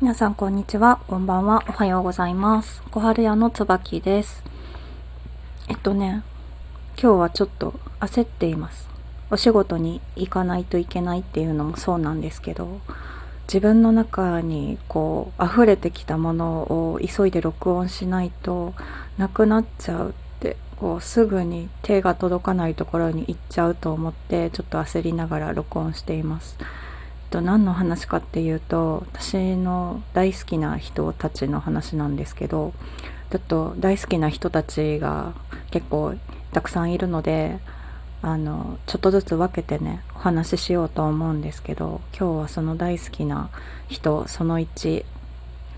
皆さんこんにちは、こんばんは、おはようございます。小春屋の椿です。えっとね、今日はちょっと焦っています。お仕事に行かないといけないっていうのもそうなんですけど、自分の中にこう溢れてきたものを急いで録音しないとなくなっちゃうって、こうすぐに手が届かないところに行っちゃうと思って、ちょっと焦りながら録音しています。と何の話かっていうと私の大好きな人たちの話なんですけどちょっと大好きな人たちが結構たくさんいるのであのちょっとずつ分けてねお話ししようと思うんですけど今日はその大好きな人その1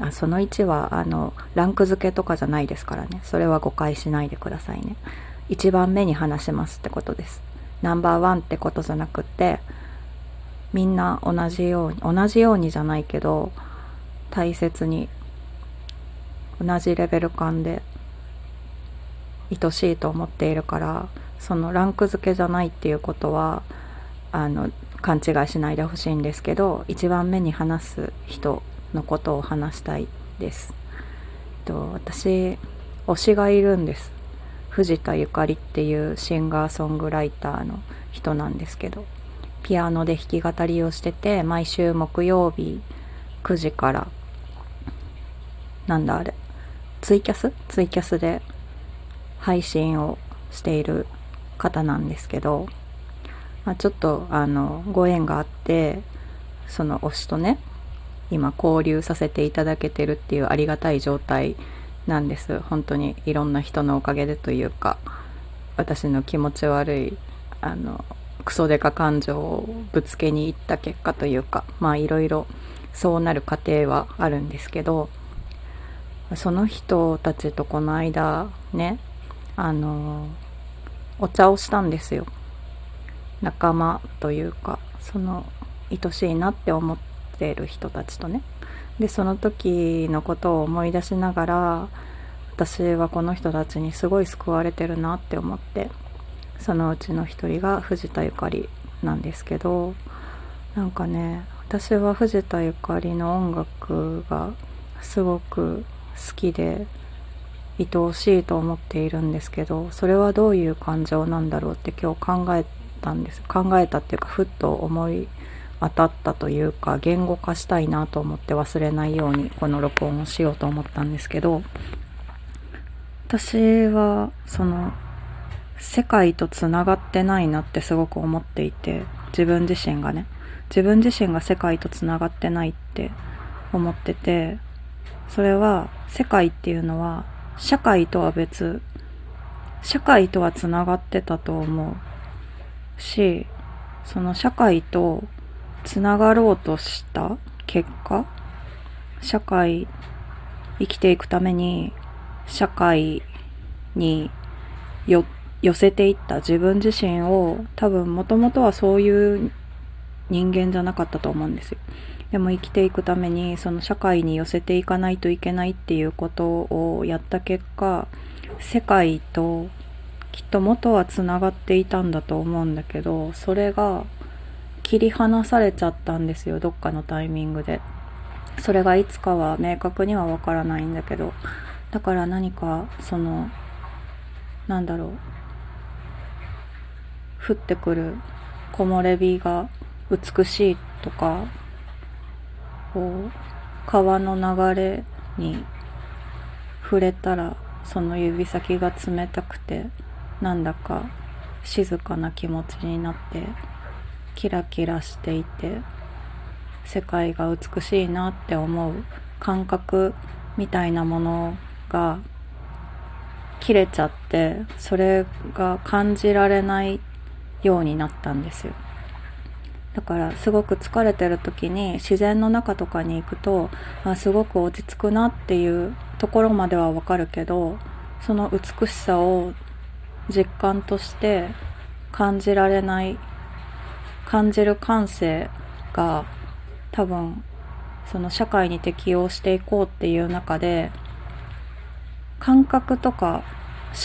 あその1はあのランク付けとかじゃないですからね。それは誤解しないでくださいね。1番目に話しますってことです。ナンバーワンってことじゃなくってみんな同じように同じようにじゃないけど大切に同じレベル感で愛しいと思っているからそのランク付けじゃないっていうことはあの勘違いしないでほしいんですけど一番目に話す人のことを話したいです。と私推しがいるんです藤田ゆかりっていうシンガーソングライターの人なんですけどピアノで弾き語りをしてて毎週木曜日9時からなんだあれツイキャス？ツイキャスで配信をしている方なんですけど、まあ、ちょっとあのご縁があってその推しとね今交流させていただけてるっていうありがたい状態なんです。本当にいろんな人のおかげでというか私の気持ち悪いあのクソデカ感情をぶつけに行った結果というかまあいろいろそうなる過程はあるんですけどその人たちとこの間ねあのお茶をしたんですよ。仲間というかその愛しいなって思ってる人たちとね。でその時のことを思い出しながら私はこの人たちにすごい救われてるなって思って。そのうちの一人が藤田ゆかりなんですけどなんかね私は藤田ゆかりの音楽がすごく好きで愛おしいと思っているんですけどそれはどういう感情なんだろうって今日考えたんです。考えたっていうかふっと思い当たったというか言語化したいなと思って忘れないようにこの録音をしようと思ったんですけど私はその世界とつながってないなってすごく思っていて自分自身がね。自分自身が世界とつながってないって思っててそれは世界っていうのは社会とは別社会とはつながってたと思うしその社会とつながろうとした結果社会生きていくために社会によって寄せていった自分自身を多分もともとはそういう人間じゃなかったと思うんですよ。でも生きていくためにその社会に寄せていかないといけないっていうことをやった結果世界ときっと元はつながっていたんだと思うんだけどそれが切り離されちゃったんですよどっかのタイミングで。それがいつかは明確にはわからないんだけど。だから何かそのなんだろう降ってくる木漏れ日が美しいとかこう川の流れに触れたらその指先が冷たくてなんだか静かな気持ちになってキラキラしていて世界が美しいなって思う感覚みたいなものが切れちゃってそれが感じられないようになったんですよ。だからすごく疲れてる時に自然の中とかに行くとあすごく落ち着くなっていうところまではわかるけどその美しさを実感として感じられない感じる感性が多分その社会に適応していこうっていう中で感覚とか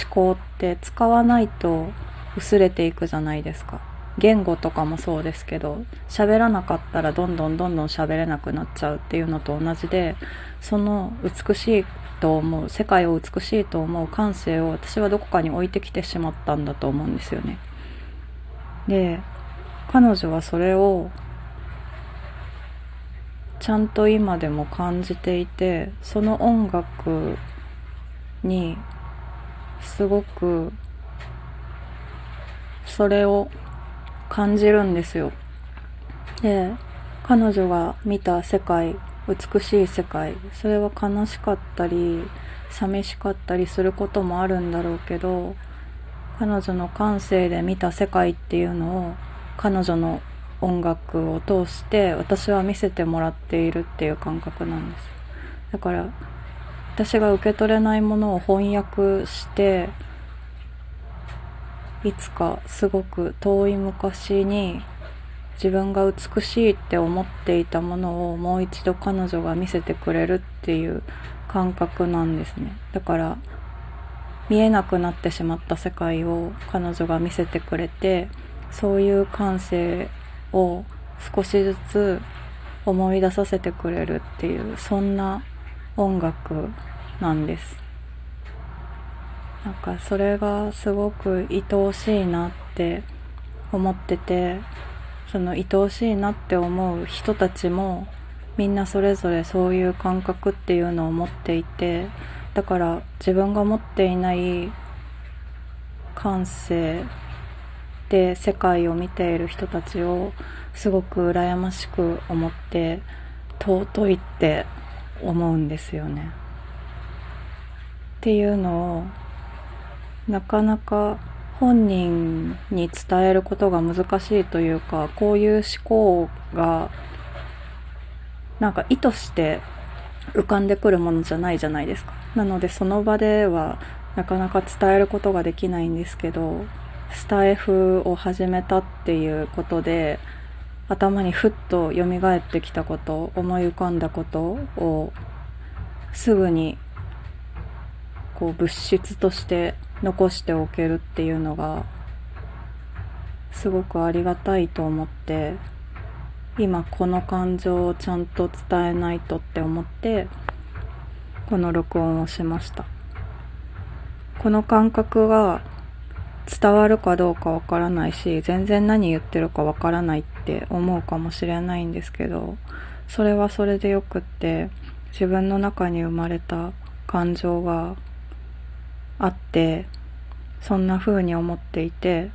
思考って使わないと薄れていくじゃないですか。言語とかもそうですけど喋らなかったらどんどんどんどん喋れなくなっちゃうっていうのと同じでその美しいと思う世界を美しいと思う感性を私はどこかに置いてきてしまったんだと思うんですよね。で彼女はそれをちゃんと今でも感じていてその音楽にすごくそれを感じるんですよ。で彼女が見た世界美しい世界それは悲しかったり寂しかったりすることもあるんだろうけど彼女の感性で見た世界っていうのを彼女の音楽を通して私は見せてもらっているっていう感覚なんです。だから私が受け取れないものを翻訳していつかすごく遠い昔に自分が美しいって思っていたものをもう一度彼女が見せてくれるっていう感覚なんですね。だから見えなくなってしまった世界を彼女が見せてくれてそういう感性を少しずつ思い出させてくれるっていうそんな音楽なんです。なんかそれがすごく愛おしいなって思っててその愛おしいなって思う人たちもみんなそれぞれそういう感覚っていうのを持っていてだから自分が持っていない感性で世界を見ている人たちをすごく羨ましく思って尊いって思うんですよね。っていうのをなかなか本人に伝えることが難しいというかこういう思考がなんか意図して浮かんでくるものじゃないじゃないですか。なのでその場ではなかなか伝えることができないんですけどスタイフを始めたっていうことで頭にふっと蘇ってきたこと思い浮かんだことをすぐにこう物質として残しておけるっていうのがすごくありがたいと思って今この感情をちゃんと伝えないとって思ってこの録音をしました。この感覚が伝わるかどうかわからないし全然何言ってるかわからないって思うかもしれないんですけどそれはそれでよくって自分の中に生まれた感情があってそんな風に思っていて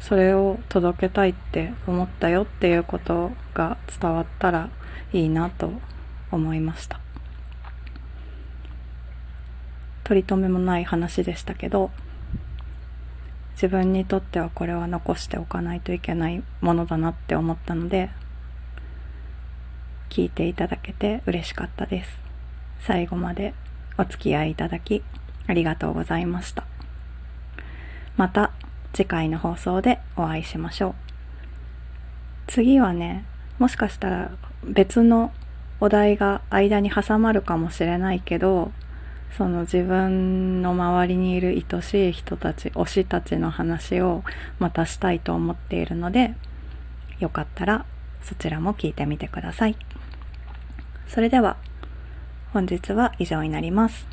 それを届けたいって思ったよっていうことが伝わったらいいなと思いました取り留めもない話でしたけど自分にとってはこれは残しておかないといけないものだなって思ったので聞いていただけて嬉しかったです最後までお付き合いいただきありがとうございました。また次回の放送でお会いしましょう。次はね、もしかしたら別のお題が間に挟まるかもしれないけど、その自分の周りにいる愛しい人たち、推したちの話をまたしたいと思っているので、よかったらそちらも聞いてみてください。それでは本日は以上になります。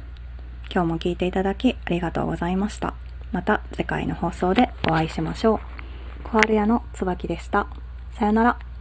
今日も聞いていただきありがとうございました。また次回の放送でお会いしましょう。小春屋の椿でした。さよなら。